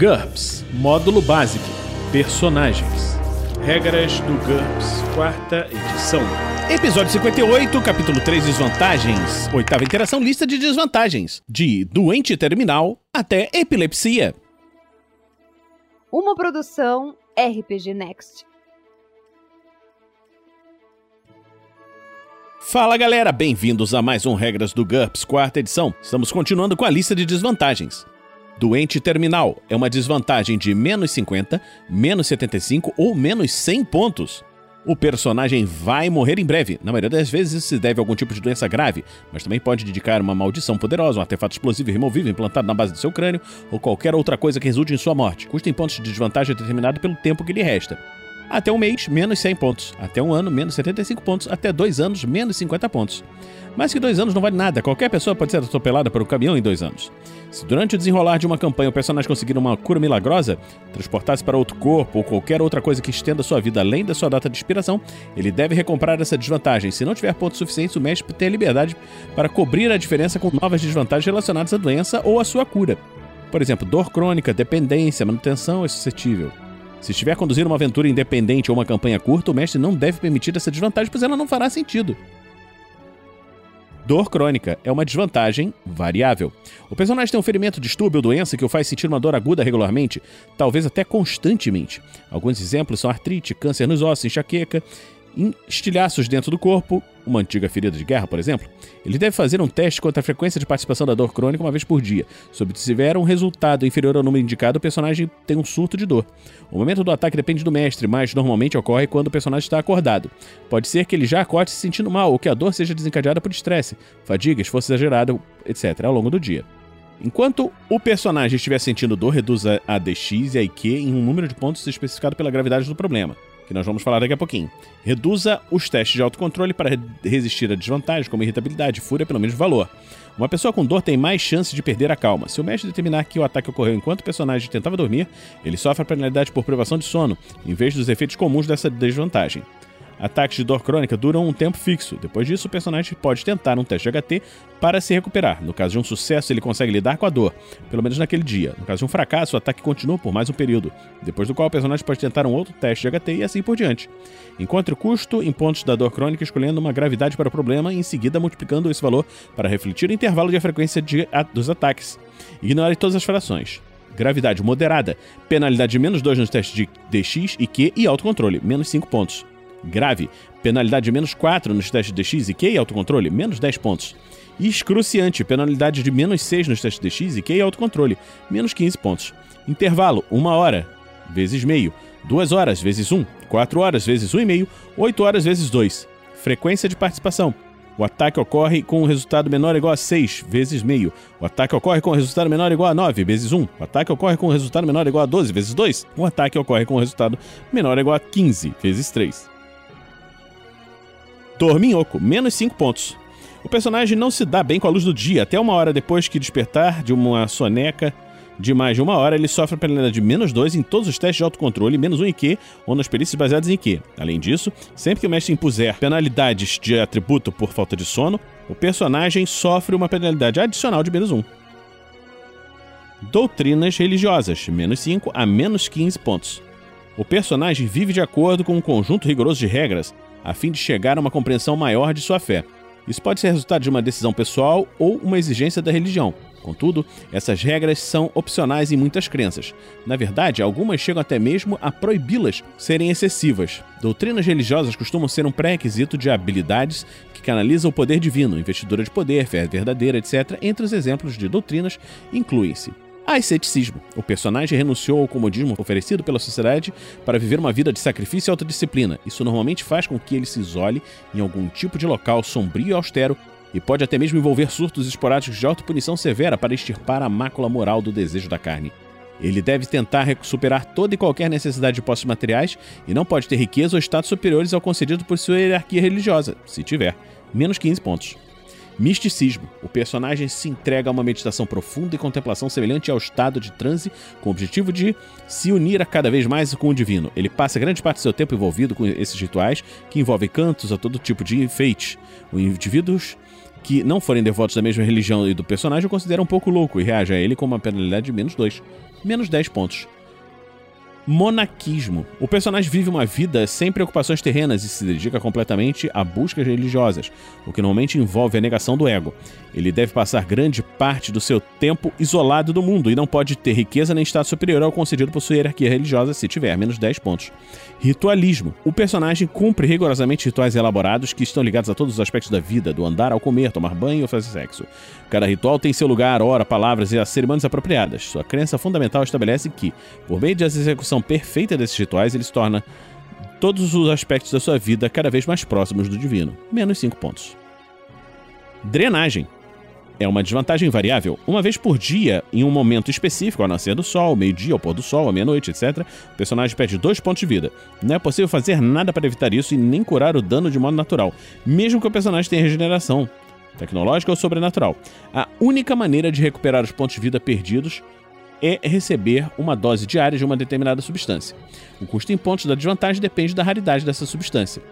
GURPS Módulo Básico Personagens Regras do GURPS, quarta edição. Episódio 58, capítulo 3 Desvantagens. Oitava interação, lista de desvantagens. De doente terminal até epilepsia. Uma produção RPG Next. Fala galera, bem-vindos a mais um Regras do GURPS, quarta edição. Estamos continuando com a lista de desvantagens. Doente terminal é uma desvantagem de menos 50, menos 75 ou menos 100 pontos. O personagem vai morrer em breve. Na maioria das vezes isso se deve a algum tipo de doença grave, mas também pode dedicar uma maldição poderosa, um artefato explosivo removível implantado na base do seu crânio ou qualquer outra coisa que resulte em sua morte. Custa em pontos de desvantagem determinado pelo tempo que lhe resta. Até um mês, menos 100 pontos. Até um ano, menos 75 pontos. Até dois anos, menos 50 pontos. Mais que dois anos não vale nada, qualquer pessoa pode ser atropelada por um caminhão em dois anos. Se durante o desenrolar de uma campanha o personagem conseguir uma cura milagrosa, transportar-se para outro corpo ou qualquer outra coisa que estenda sua vida além da sua data de expiração, ele deve recomprar essa desvantagem. Se não tiver pontos suficientes, o mestre tem liberdade para cobrir a diferença com novas desvantagens relacionadas à doença ou à sua cura. Por exemplo, dor crônica, dependência, manutenção é suscetível. Se estiver conduzindo uma aventura independente ou uma campanha curta, o mestre não deve permitir essa desvantagem, pois ela não fará sentido. Dor crônica é uma desvantagem variável. O personagem tem um ferimento, distúrbio ou doença que o faz sentir uma dor aguda regularmente, talvez até constantemente. Alguns exemplos são artrite, câncer nos ossos, enxaqueca, estilhaços dentro do corpo, uma antiga ferida de guerra, por exemplo, ele deve fazer um teste quanto à frequência de participação da dor crônica uma vez por dia. Se obtiver um resultado inferior ao número indicado, o personagem tem um surto de dor. O momento do ataque depende do mestre, mas normalmente ocorre quando o personagem está acordado. Pode ser que ele já acorde se sentindo mal ou que a dor seja desencadeada por estresse, fadiga, esforço exagerado, etc., ao longo do dia. Enquanto o personagem estiver sentindo dor, reduza a DX e a IQ em um número de pontos especificado pela gravidade do problema que nós vamos falar daqui a pouquinho. Reduza os testes de autocontrole para resistir a desvantagens como irritabilidade, fúria pelo mesmo valor. Uma pessoa com dor tem mais chance de perder a calma. Se o mestre determinar que o ataque ocorreu enquanto o personagem tentava dormir, ele sofre a penalidade por privação de sono, em vez dos efeitos comuns dessa desvantagem. Ataques de dor crônica duram um tempo fixo. Depois disso, o personagem pode tentar um teste de HT para se recuperar. No caso de um sucesso, ele consegue lidar com a dor, pelo menos naquele dia. No caso de um fracasso, o ataque continua por mais um período, depois do qual o personagem pode tentar um outro teste de HT e assim por diante. Encontre o custo em pontos da dor crônica escolhendo uma gravidade para o problema e em seguida multiplicando esse valor para refletir o intervalo de frequência de, a, dos ataques. Ignore todas as frações gravidade moderada, penalidade de menos 2 nos testes de DX e Q e autocontrole, menos 5 pontos. Grave, penalidade de menos 4 nos testes de X e Q e autocontrole, menos 10 pontos. Excruciante, penalidade de menos 6 nos testes de X e Q e autocontrole, menos 15 pontos. Intervalo, 1 hora, vezes meio, 2 horas vezes 1, 4 horas vezes 1,5, 8 horas vezes 2. Frequência de participação. O ataque ocorre com um resultado menor ou igual a 6 vezes meio. O ataque ocorre com um resultado menor ou igual a 9 vezes 1. O ataque ocorre com um resultado menor ou igual a 12 vezes 2. O ataque ocorre com um resultado menor ou igual a 15 vezes 3. Dorminhoco, menos 5 pontos. O personagem não se dá bem com a luz do dia. Até uma hora depois que despertar de uma soneca de mais de uma hora, ele sofre a penalidade de menos 2 em todos os testes de autocontrole, menos 1 um em Q, ou nas perícias baseadas em Q. Além disso, sempre que o mestre impuser penalidades de atributo por falta de sono, o personagem sofre uma penalidade adicional de menos 1. Um. Doutrinas religiosas, menos 5 a menos 15 pontos. O personagem vive de acordo com um conjunto rigoroso de regras a fim de chegar a uma compreensão maior de sua fé. Isso pode ser resultado de uma decisão pessoal ou uma exigência da religião. Contudo, essas regras são opcionais em muitas crenças. Na verdade, algumas chegam até mesmo a proibi-las serem excessivas. Doutrinas religiosas costumam ser um pré-requisito de habilidades que canalizam o poder divino, investidura de poder, fé verdadeira, etc. Entre os exemplos de doutrinas incluem-se asceticismo. O personagem renunciou ao comodismo oferecido pela sociedade para viver uma vida de sacrifício e autodisciplina. Isso normalmente faz com que ele se isole em algum tipo de local sombrio e austero e pode até mesmo envolver surtos esporádicos de autopunição severa para extirpar a mácula moral do desejo da carne. Ele deve tentar superar toda e qualquer necessidade de posses materiais e não pode ter riqueza ou status superiores ao concedido por sua hierarquia religiosa, se tiver. Menos 15 pontos. Misticismo. O personagem se entrega a uma meditação profunda e contemplação semelhante ao estado de transe, com o objetivo de se unir a cada vez mais com o divino. Ele passa grande parte do seu tempo envolvido com esses rituais, que envolvem cantos a todo tipo de enfeite. Os indivíduos que não forem devotos da mesma religião e do personagem o consideram um pouco louco e reagem a ele com uma penalidade de menos 2, menos 10 pontos. Monaquismo. O personagem vive uma vida sem preocupações terrenas e se dedica completamente a buscas religiosas, o que normalmente envolve a negação do ego. Ele deve passar grande parte do seu tempo isolado do mundo e não pode ter riqueza nem status superior ao concedido por sua hierarquia religiosa se tiver menos 10 pontos. Ritualismo. O personagem cumpre rigorosamente rituais elaborados que estão ligados a todos os aspectos da vida, do andar ao comer, tomar banho ou fazer sexo. Cada ritual tem seu lugar, hora, palavras e as cerimônias apropriadas. Sua crença fundamental estabelece que, por meio da execução perfeita desses rituais, ele se torna todos os aspectos da sua vida cada vez mais próximos do divino. Menos 5 pontos. Drenagem é uma desvantagem variável. Uma vez por dia, em um momento específico, ao nascer do sol, meio-dia, ao pôr do sol, à meia-noite, etc., o personagem perde dois pontos de vida. Não é possível fazer nada para evitar isso e nem curar o dano de modo natural, mesmo que o personagem tenha regeneração tecnológica ou sobrenatural. A única maneira de recuperar os pontos de vida perdidos é receber uma dose diária de uma determinada substância. O custo em pontos da desvantagem depende da raridade dessa substância.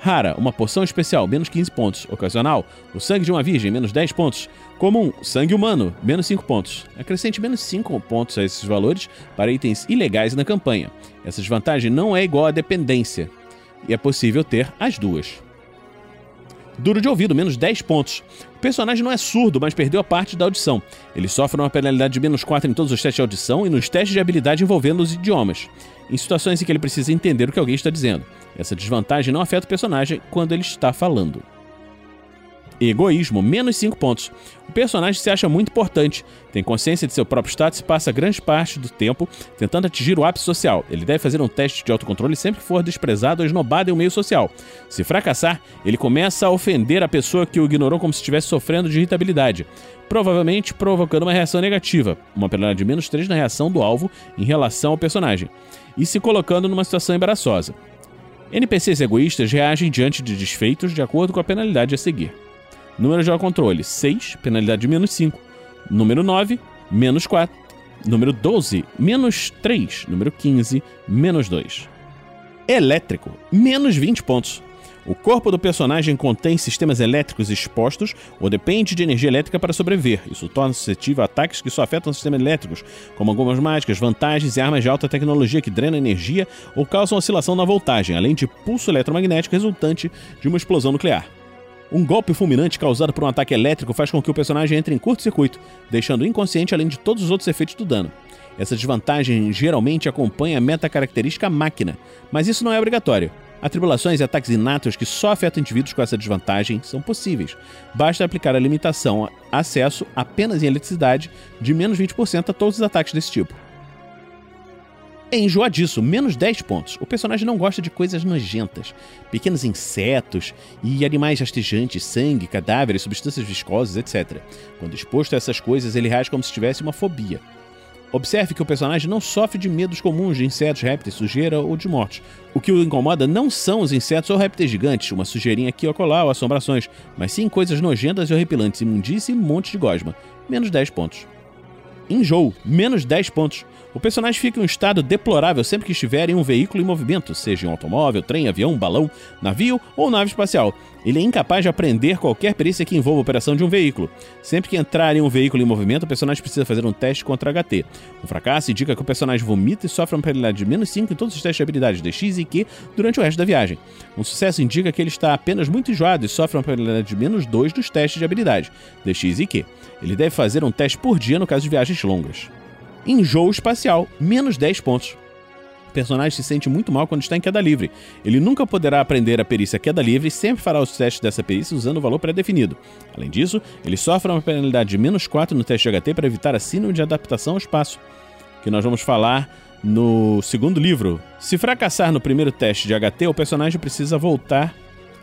Rara, uma poção especial, menos 15 pontos. Ocasional, o sangue de uma virgem, menos 10 pontos. Comum, sangue humano, menos 5 pontos. Acrescente menos 5 pontos a esses valores para itens ilegais na campanha. Essa desvantagem não é igual à dependência, e é possível ter as duas. Duro de ouvido, menos 10 pontos. O personagem não é surdo, mas perdeu a parte da audição. Ele sofre uma penalidade de menos 4 em todos os testes de audição e nos testes de habilidade envolvendo os idiomas, em situações em que ele precisa entender o que alguém está dizendo. Essa desvantagem não afeta o personagem quando ele está falando. Egoísmo, menos 5 pontos. O personagem se acha muito importante, tem consciência de seu próprio status e passa grande parte do tempo tentando atingir o ápice social. Ele deve fazer um teste de autocontrole sempre que for desprezado ou esnobado em um meio social. Se fracassar, ele começa a ofender a pessoa que o ignorou como se estivesse sofrendo de irritabilidade, provavelmente provocando uma reação negativa, uma penalidade de menos 3 na reação do alvo em relação ao personagem, e se colocando numa situação embaraçosa. NPCs egoístas reagem diante de desfeitos de acordo com a penalidade a seguir. Número de controle: 6, penalidade de menos 5. Número 9, menos 4. Número 12, menos 3. Número 15, menos 2. Elétrico: menos 20 pontos. O corpo do personagem contém sistemas elétricos expostos ou depende de energia elétrica para sobreviver. Isso torna suscetível a ataques que só afetam sistemas elétricos, como algumas mágicas, vantagens e armas de alta tecnologia que drenam energia ou causam oscilação na voltagem, além de pulso eletromagnético resultante de uma explosão nuclear. Um golpe fulminante causado por um ataque elétrico faz com que o personagem entre em curto-circuito, deixando inconsciente além de todos os outros efeitos do dano. Essa desvantagem geralmente acompanha a meta-característica máquina, mas isso não é obrigatório. Atribulações e ataques inatos que só afetam indivíduos com essa desvantagem são possíveis. Basta aplicar a limitação acesso apenas em eletricidade de menos 20% a todos os ataques desse tipo. É enjoadiço, menos 10 pontos. O personagem não gosta de coisas nojentas. Pequenos insetos e animais rastejantes, sangue, cadáveres, substâncias viscosas, etc. Quando exposto a essas coisas, ele reage como se tivesse uma fobia. Observe que o personagem não sofre de medos comuns de insetos, répteis, sujeira ou de mortes. O que o incomoda não são os insetos ou répteis gigantes, uma sujeirinha aqui ou colar ou assombrações, mas sim coisas nojentas e horripilantes, imundície e monte de gosma. Menos 10 pontos. Enjoo, menos 10 pontos. O personagem fica em um estado deplorável sempre que estiver em um veículo em movimento, seja um automóvel, trem, avião, balão, navio ou nave espacial. Ele é incapaz de aprender qualquer perícia que envolva a operação de um veículo. Sempre que entrar em um veículo em movimento, o personagem precisa fazer um teste contra HT. Um fracasso indica que o personagem vomita e sofre uma penalidade de menos 5 em todos os testes de habilidades de X e Q durante o resto da viagem. Um sucesso indica que ele está apenas muito enjoado e sofre uma penalidade de menos 2 dos testes de habilidade de X e Q. Ele deve fazer um teste por dia no caso de viagens longas. Enjoo espacial, menos 10 pontos. O personagem se sente muito mal quando está em queda livre. Ele nunca poderá aprender a perícia queda livre e sempre fará os testes dessa perícia usando o valor pré-definido. Além disso, ele sofre uma penalidade de menos 4 no teste de HT para evitar a síndrome de adaptação ao espaço, que nós vamos falar no segundo livro. Se fracassar no primeiro teste de HT, o personagem precisa voltar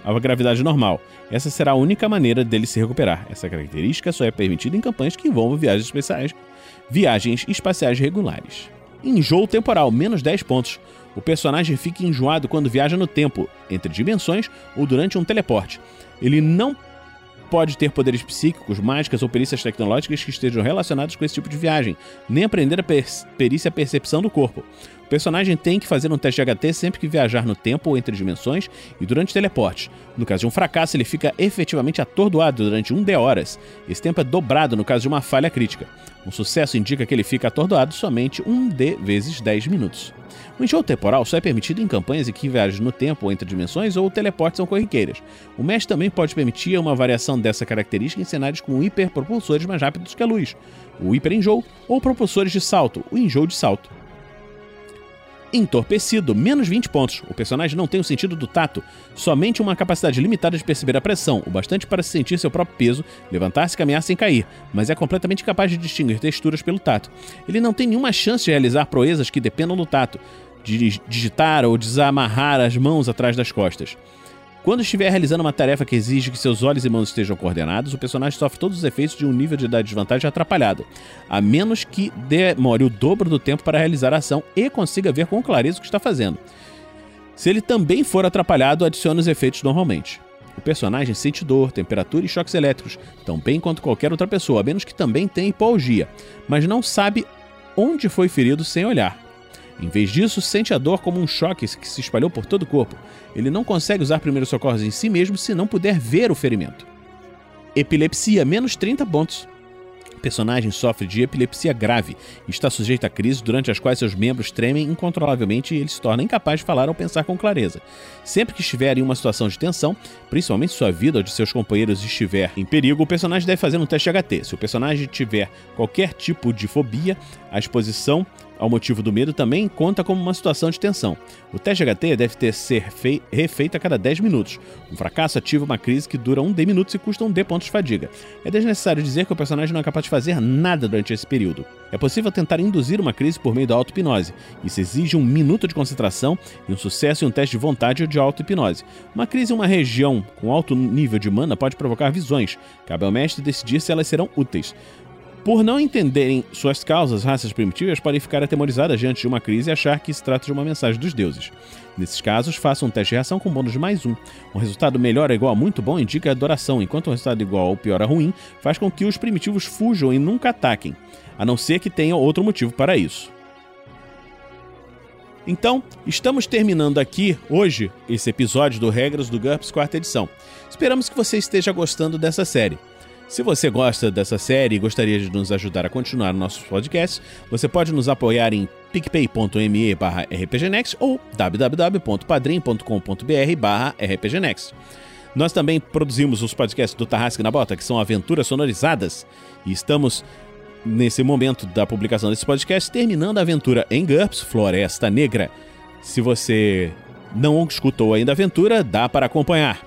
à gravidade normal. Essa será a única maneira dele se recuperar. Essa característica só é permitida em campanhas que envolvam viagens especiais Viagens espaciais regulares. Enjoo temporal, menos 10 pontos. O personagem fica enjoado quando viaja no tempo, entre dimensões ou durante um teleporte. Ele não pode ter poderes psíquicos, mágicas ou perícias tecnológicas que estejam relacionados com esse tipo de viagem, nem aprender a per perícia percepção do corpo. O personagem tem que fazer um teste de HT sempre que viajar no tempo ou entre dimensões e durante teleporte. No caso de um fracasso, ele fica efetivamente atordoado durante 1 D horas. Esse tempo é dobrado no caso de uma falha crítica. Um sucesso indica que ele fica atordoado somente 1 D vezes 10 minutos. O enjoo temporal só é permitido em campanhas em que viagens no tempo ou entre dimensões ou teleportes são corriqueiras. O Mesh também pode permitir uma variação dessa característica em cenários com hiperpropulsores mais rápidos que a luz, o hiperenjoo, ou propulsores de salto, o enjoo de salto. Entorpecido, menos 20 pontos. O personagem não tem o sentido do tato, somente uma capacidade limitada de perceber a pressão, o bastante para sentir seu próprio peso, levantar-se e caminhar sem cair, mas é completamente capaz de distinguir texturas pelo tato. Ele não tem nenhuma chance de realizar proezas que dependam do tato, de digitar ou desamarrar as mãos atrás das costas. Quando estiver realizando uma tarefa que exige que seus olhos e mãos estejam coordenados, o personagem sofre todos os efeitos de um nível de desvantagem atrapalhado, a menos que demore o dobro do tempo para realizar a ação e consiga ver com clareza o que está fazendo. Se ele também for atrapalhado, adicione os efeitos normalmente. O personagem sente dor, temperatura e choques elétricos, tão bem quanto qualquer outra pessoa, a menos que também tenha hipoalgia, mas não sabe onde foi ferido sem olhar. Em vez disso, sente a dor como um choque que se espalhou por todo o corpo. Ele não consegue usar primeiros socorros em si mesmo se não puder ver o ferimento. Epilepsia, menos 30 pontos. O personagem sofre de epilepsia grave e está sujeito a crises durante as quais seus membros tremem incontrolavelmente e ele se torna incapaz de falar ou pensar com clareza. Sempre que estiver em uma situação de tensão, principalmente sua vida ou de seus companheiros estiver em perigo, o personagem deve fazer um teste HT. Se o personagem tiver qualquer tipo de fobia, a exposição ao motivo do medo também conta como uma situação de tensão. O teste HT deve ter ser refeito a cada 10 minutos. Um fracasso ativa uma crise que dura um D minutos e custa um D pontos de fadiga. É desnecessário dizer que o personagem não é capaz de fazer nada durante esse período. É possível tentar induzir uma crise por meio da auto-hipnose. Isso exige um minuto de concentração e um sucesso em um teste de vontade ou de auto-hipnose. Uma crise em uma região com alto nível de mana pode provocar visões. Cabe ao mestre decidir se elas serão úteis. Por não entenderem suas causas, raças primitivas podem ficar atemorizadas diante de uma crise e achar que se trata de uma mensagem dos deuses. Nesses casos, faça um teste de reação com bônus de mais um. Um resultado melhor ou igual a muito bom indica adoração, enquanto um resultado igual ou pior a ruim faz com que os primitivos fujam e nunca ataquem, a não ser que tenham outro motivo para isso. Então, estamos terminando aqui hoje esse episódio do Regras do GURPS quarta edição. Esperamos que você esteja gostando dessa série. Se você gosta dessa série e gostaria de nos ajudar a continuar nossos podcasts, você pode nos apoiar em picpay.me rpgnext ou www.padrim.com.br rpgnext. Nós também produzimos os podcasts do Tarrasque na Bota, que são aventuras sonorizadas, e estamos nesse momento da publicação desse podcast terminando a aventura em GURPS, Floresta Negra. Se você não escutou ainda a aventura, dá para acompanhar.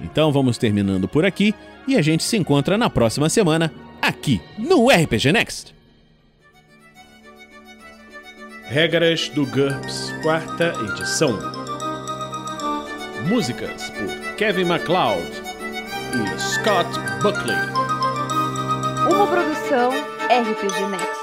Então vamos terminando por aqui e a gente se encontra na próxima semana aqui no RPG Next. Regras do GURPS, quarta edição. Músicas por Kevin MacLeod e Scott Buckley. Uma produção RPG Next.